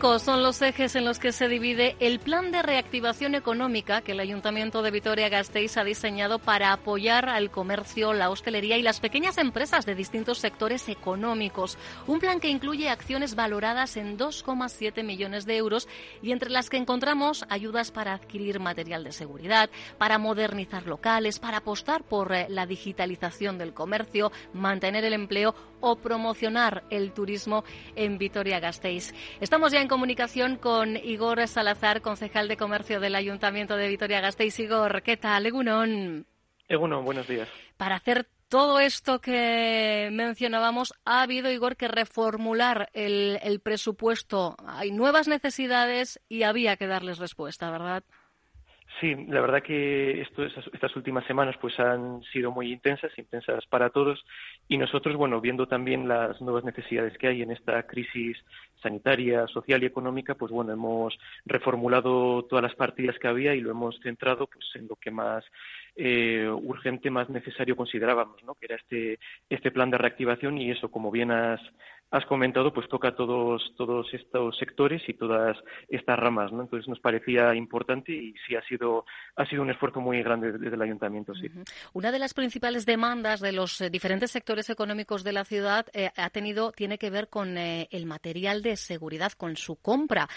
Son los ejes en los que se divide el plan de reactivación económica que el Ayuntamiento de Vitoria-Gasteiz ha diseñado para apoyar al comercio, la hostelería y las pequeñas empresas de distintos sectores económicos. Un plan que incluye acciones valoradas en 2,7 millones de euros y entre las que encontramos ayudas para adquirir material de seguridad, para modernizar locales, para apostar por eh, la digitalización del comercio, mantener el empleo o promocionar el turismo en Vitoria-Gasteiz. Estamos ya en comunicación con Igor Salazar, concejal de comercio del Ayuntamiento de Vitoria-Gasteiz. Igor, ¿qué tal? Egunon. Egunon, buenos días. Para hacer todo esto que mencionábamos, ha habido, Igor, que reformular el, el presupuesto. Hay nuevas necesidades y había que darles respuesta, ¿verdad? Sí, la verdad que esto, estas últimas semanas pues han sido muy intensas, intensas para todos y nosotros, bueno, viendo también las nuevas necesidades que hay en esta crisis sanitaria, social y económica, pues bueno, hemos reformulado todas las partidas que había y lo hemos centrado pues en lo que más eh, urgente, más necesario considerábamos, ¿no? Que era este este plan de reactivación y eso, como bien has has comentado, pues toca todos, todos estos sectores y todas estas ramas, ¿no? Entonces nos parecía importante y sí ha sido, ha sido un esfuerzo muy grande desde el ayuntamiento, sí. Una de las principales demandas de los eh, diferentes sectores económicos de la ciudad eh, ha tenido, tiene que ver con eh, el material de seguridad, con su compra.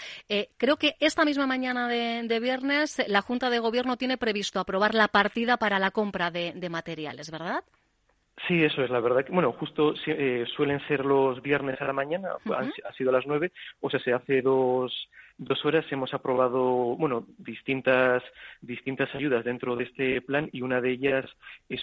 creo que esta misma mañana de, viernes la Junta de Gobierno tiene previsto aprobar la partida para la compra de, de materiales, ¿verdad? Sí, eso es la verdad. Bueno, justo eh, suelen ser los viernes a la mañana, ha sido a las nueve, o sea, se hace dos, dos horas hemos aprobado, bueno, distintas, distintas ayudas dentro de este plan y una de ellas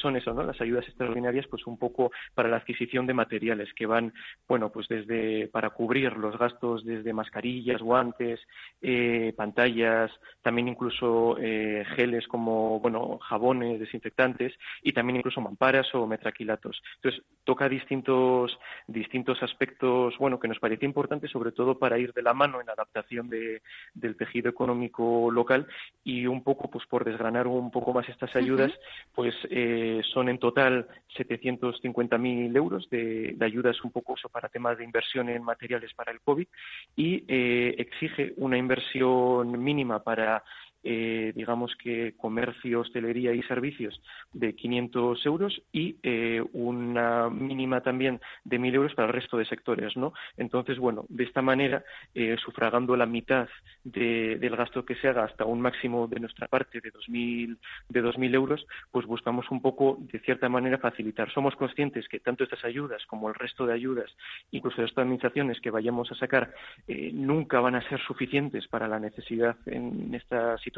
son eso, ¿no? Las ayudas extraordinarias, pues un poco para la adquisición de materiales que van, bueno, pues desde para cubrir los gastos desde mascarillas, guantes, eh, pantallas, también incluso eh, geles como, bueno, jabones, desinfectantes y también incluso mamparas o metraquilatos. Entonces, toca distintos, distintos aspectos, bueno, que nos parece importante, sobre todo para ir de la mano en la adaptación de del tejido económico local y un poco, pues por desgranar un poco más estas ayudas, pues eh, son en total 750.000 euros de, ayudas un poco para temas de inversión en materiales para el COVID y eh, exige una inversión mínima para eh, digamos que comercio, hostelería y servicios de 500 euros y eh, una mínima también de 1.000 euros para el resto de sectores, ¿no? Entonces, bueno, de esta manera, eh, sufragando la mitad del gasto que se haga hasta un máximo de nuestra parte de 2.000 de 2.000 euros, pues buscamos un poco, de cierta manera, facilitar. Somos conscientes que tanto estas ayudas como el resto de ayudas, incluso estas administraciones que vayamos a sacar, nunca van a ser suficientes para la necesidad en esta situación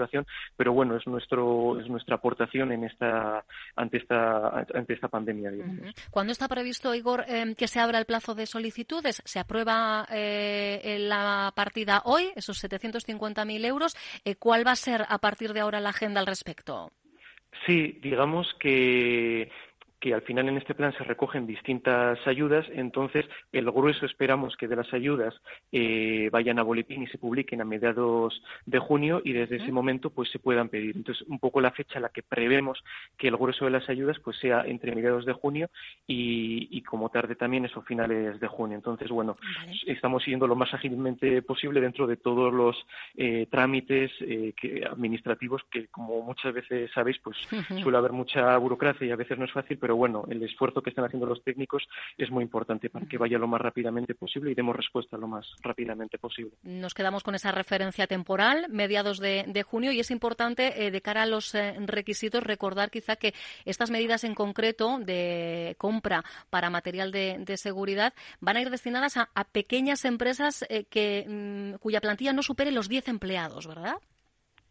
pero bueno, es nuestro es nuestra aportación en esta ante esta ante esta pandemia. ¿Cuándo está previsto, Igor, em, que se abra el plazo de solicitudes? ¿Se aprueba eh, la partida hoy, esos 750.000 euros? Eh, ¿Cuál va a ser a partir de ahora la agenda al respecto? Sí, digamos que que al final en este plan se recogen distintas ayudas, entonces el grueso esperamos que de las ayudas eh, vayan a boletín y se publiquen a mediados de junio y desde ese momento pues se puedan pedir. Entonces, un poco la fecha a la que prevemos que el grueso de las ayudas pues sea entre mediados de junio y, como tarde también esos finales de junio. Entonces, bueno, estamos siguiendo lo más ágilmente posible dentro de todos los eh, trámites eh, administrativos que, como muchas veces sabéis, pues suele haber mucha burocracia y a veces no es fácil, pero bueno, el esfuerzo que están haciendo los técnicos es muy importante para que vaya lo más rápidamente posible y demos respuesta lo más rápidamente posible. Nos quedamos con esa referencia temporal, mediados de, junio, y es importante, eh, de cara a los eh, requisitos, recordar quizá que estas medidas en concreto de compra para material de, seguridad van a ir destinadas a, pequeñas empresas eh, que, mm, cuya plantilla no supere los 10 empleados, ¿verdad?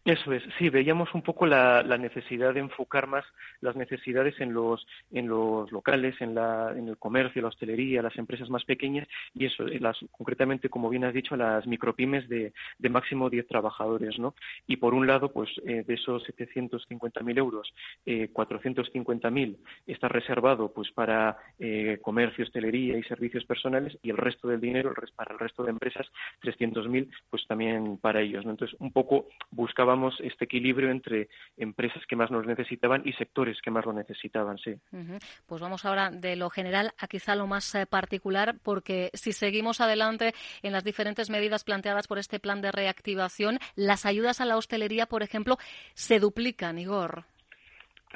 Eso es, sí, veíamos un poco la, necesidad de enfocar más las necesidades en los, en los locales, en, la, en el comercio, la hostelería, las empresas más pequeñas y eso, eh, las, concretamente, como bien has dicho, las micropymes de, de máximo 10 trabajadores, ¿no? Y por un lado, pues eh, de esos 750.000 euros, eh, 450.000 está reservado pues para eh, comercio, hostelería y servicios personales y el resto del dinero, el, para el resto de empresas, 300.000, pues también para ellos, ¿no? Entonces, un poco buscábamos este equilibrio entre empresas que más nos necesitaban y sectores que más lo necesitaban, sí. Pues vamos ahora de lo general a quizá lo más eh, particular, porque si seguimos adelante en las diferentes medidas planteadas por este plan de reactivación, las ayudas a la hostelería, por ejemplo, se duplican, Igor.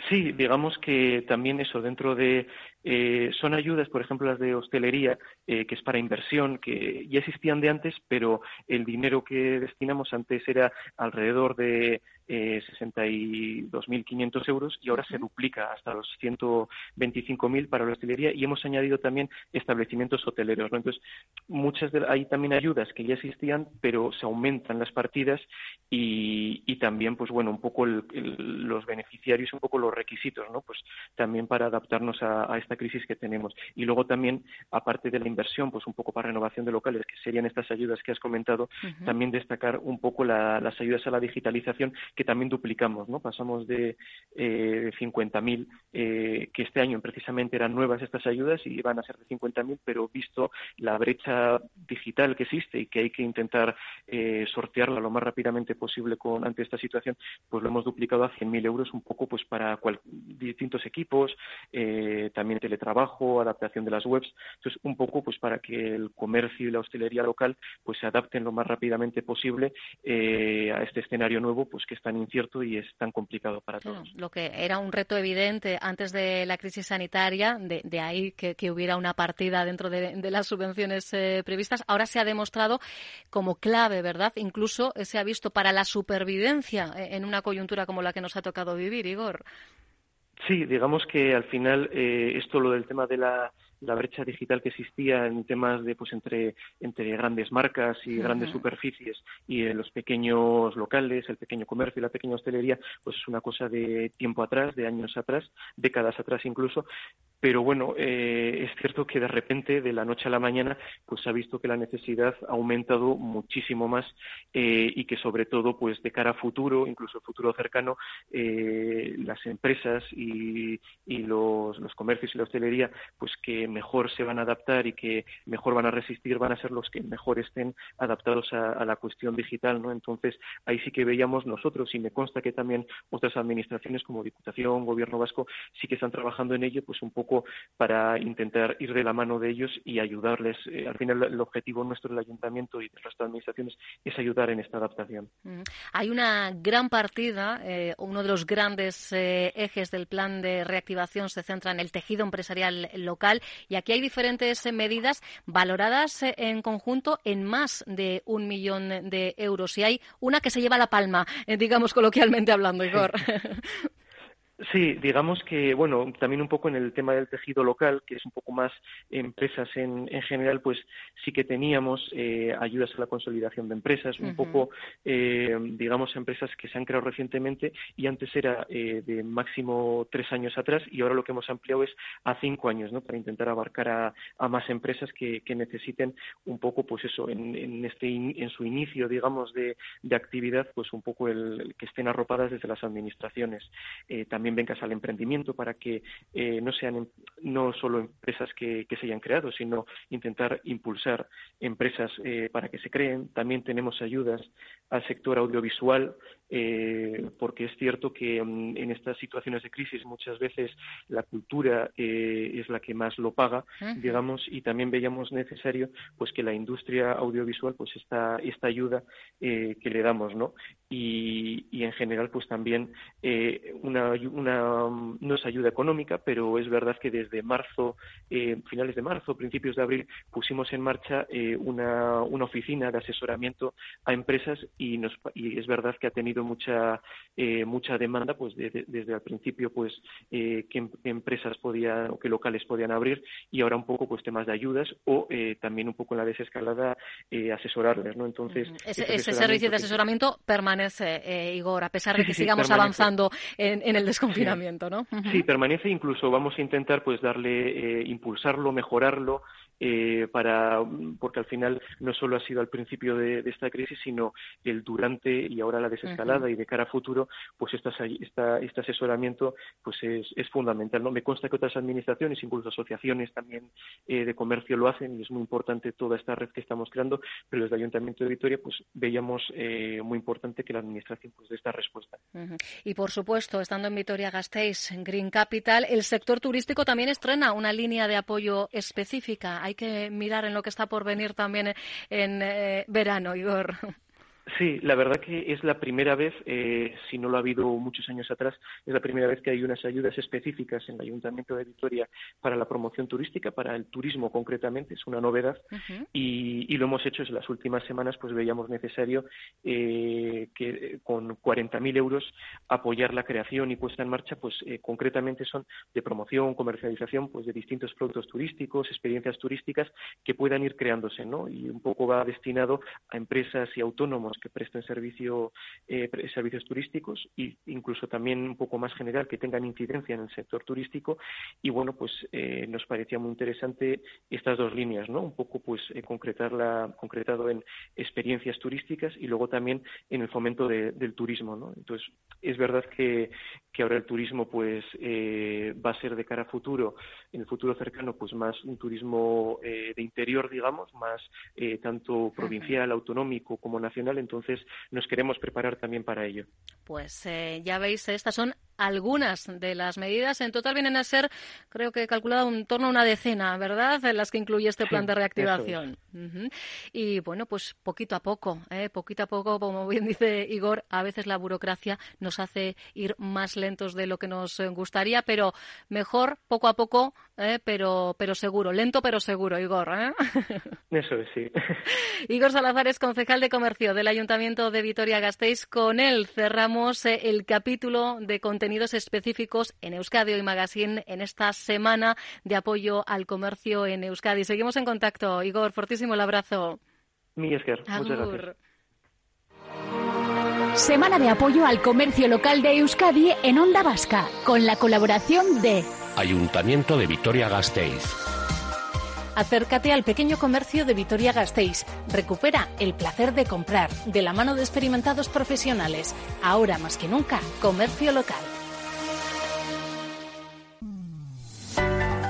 Sí, digamos que también eso dentro de eh, son ayudas, por ejemplo, las de hostelería, eh, que es para inversión, que ya existían de antes, pero el dinero que destinamos antes era alrededor de eh, 62.500 euros y ahora se duplica hasta los 125.000 para la hostelería y hemos añadido también establecimientos hoteleros. Entonces, muchas de, hay también ayudas que ya existían, pero se aumentan las partidas y, y también, pues bueno, un poco los beneficiarios, un poco los requisitos, ¿no? Pues también para adaptarnos a, a esta crisis que tenemos. Y luego también, aparte de la inversión, pues un poco para renovación de locales, que serían estas ayudas que has comentado, también destacar un poco las ayudas a la digitalización, que también duplicamos, ¿no? Pasamos de eh, 50.000, eh, que este año precisamente eran nuevas estas ayudas y van a ser de 50.000, pero visto la brecha digital que existe y que hay que intentar eh, sortearla lo más rápidamente posible con, ante esta situación, pues lo hemos duplicado a 100.000 euros un poco pues para distintos equipos, eh, también teletrabajo, adaptación de las webs. Entonces, un poco pues para que el comercio y la hostelería local pues se adapten lo más rápidamente posible eh, a este escenario nuevo pues que es tan incierto y es tan complicado para todos. Lo que era un reto evidente antes de la crisis sanitaria, de, ahí que, hubiera una partida dentro de, las subvenciones eh, previstas, ahora se ha demostrado como clave, ¿verdad? Incluso se ha visto para la supervivencia eh, en una coyuntura como la que nos ha tocado vivir, Igor. Sí, digamos que al final eh, esto lo del tema de la la brecha digital que existía en temas de pues entre entre grandes marcas y grandes superficies y en los pequeños locales, el pequeño comercio y la pequeña hostelería, pues es una cosa de tiempo atrás, de años atrás, décadas atrás incluso, pero bueno, eh, es cierto que de repente, de la noche a la mañana, pues se ha visto que la necesidad ha aumentado muchísimo más eh, y que sobre todo, pues de cara a futuro, incluso futuro cercano, eh, las empresas y, y los, los comercios y la hostelería, pues que mejor se van a adaptar y que mejor van a resistir van a ser los que mejor estén adaptados a, la cuestión digital, ¿no? Entonces, ahí sí que veíamos nosotros, y me consta que también otras administraciones como Diputación, Gobierno Vasco, sí que están trabajando en ello, pues un poco para intentar ir de la mano de ellos y ayudarles. Eh, al final, el objetivo nuestro del Ayuntamiento y de las administraciones es ayudar en esta adaptación. Mm. Hay una gran partida, eh, uno de los grandes eh, ejes del plan de reactivación se centra en el tejido empresarial local y aquí hay diferentes eh, medidas valoradas eh, en conjunto en más de un millón de euros. Y hay una que se lleva la palma, eh, digamos coloquialmente hablando, Igor. Sí, digamos que, bueno, también un poco en el tema del tejido local, que es un poco más empresas en, en general, pues sí que teníamos eh, ayudas a la consolidación de empresas, un poco, eh, digamos, empresas que se han creado recientemente y antes era eh, de máximo tres años atrás y ahora lo que hemos ampliado es a cinco años, ¿no? Para intentar abarcar a, a más empresas que, que, necesiten un poco, pues eso, en, en este en su inicio, digamos, de, de actividad, pues un poco el, que estén arropadas desde las administraciones. también también vengas al emprendimiento para que eh, no sean em, no solo empresas que, se hayan creado, sino intentar impulsar empresas eh, para que se creen. También tenemos ayudas al sector audiovisual eh, porque es cierto que mm, en estas situaciones de crisis muchas veces la cultura eh, es la que más lo paga, digamos, y también veíamos necesario pues que la industria audiovisual pues esta esta ayuda eh, que le damos, ¿no? Y, y en general pues también una, una no es ayuda económica, pero es verdad que desde marzo, finales de marzo, principios de abril pusimos en marcha una, una oficina de asesoramiento a empresas y nos y es verdad que ha tenido mucha eh, mucha demanda pues desde el principio pues eh, qué, em, empresas podían o qué locales podían abrir y ahora un poco pues temas de ayudas o eh, también un poco en la desescalada asesorarles no entonces ese, servicio de asesoramiento permanece Igor a pesar de que sigamos avanzando en, el desconfinamiento no sí permanece incluso vamos a intentar pues darle impulsarlo mejorarlo eh, para, porque al final no solo ha sido al principio de, esta crisis, sino el durante y ahora la desescalada y de cara a futuro, pues esta, este asesoramiento pues es, es, fundamental. ¿no? Me consta que otras administraciones, incluso asociaciones también eh, de comercio lo hacen y es muy importante toda esta red que estamos creando, pero desde el Ayuntamiento de Vitoria pues veíamos eh, muy importante que la Administración pues dé esta respuesta. Y por supuesto, estando en Vitoria-Gasteiz, Green Capital, el sector turístico también estrena una línea de apoyo específica hay que mirar en lo que está por venir también en eh, verano, Igor. Sí, la verdad que es la primera vez, eh, si no lo ha habido muchos años atrás, es la primera vez que hay unas ayudas específicas en el Ayuntamiento de Vitoria para la promoción turística, para el turismo concretamente, es una novedad y, lo hemos hecho en las últimas semanas, pues veíamos necesario eh, que con 40.000 euros apoyar la creación y puesta en marcha, pues eh, concretamente son de promoción, comercialización, pues de distintos productos turísticos, experiencias turísticas que puedan ir creándose, ¿no? Y un poco va destinado a empresas y autónomos que presten servicio, eh, servicios turísticos e incluso también un poco más general que tengan incidencia en el sector turístico. Y bueno pues eh, nos parecía muy interesante estas dos líneas no un poco pues eh, concretarla concretado en experiencias turísticas y luego también en el fomento del turismo no entonces es verdad que, que ahora el turismo pues eh, va a ser de cara a futuro en el futuro cercano pues más un turismo de interior digamos más tanto provincial autonómico como nacional entonces nos queremos preparar también para ello. Pues eh, ya veis, estas son algunas de las medidas. En total vienen a ser, creo que he calculado, en torno a una decena, ¿verdad?, en las que incluye este plan de reactivación. Y bueno, pues poquito a poco, ¿eh? poquito a poco, como bien dice Igor, a veces la burocracia nos hace ir más lentos de lo que nos gustaría, pero mejor poco a poco, ¿eh? pero, pero seguro, lento pero seguro, Igor. ¿eh? Eso es, sí. Igor Salazar es concejal de comercio del Ayuntamiento de Vitoria-Gasteiz. Con él cerramos eh, el capítulo de contenidos específicos en Euskadi Hoy Magazine en esta semana de apoyo al comercio en Euskadi. Seguimos en contacto. Igor, fortísimo el abrazo. Mi Esker, muchas gracias. Semana de apoyo al comercio local de Euskadi en Onda Vasca, con la colaboración de Ayuntamiento de Vitoria-Gasteiz. Acércate al pequeño comercio de Vitoria-Gasteiz. Recupera el placer de comprar de la mano de experimentados profesionales. Ahora más que nunca, comercio local.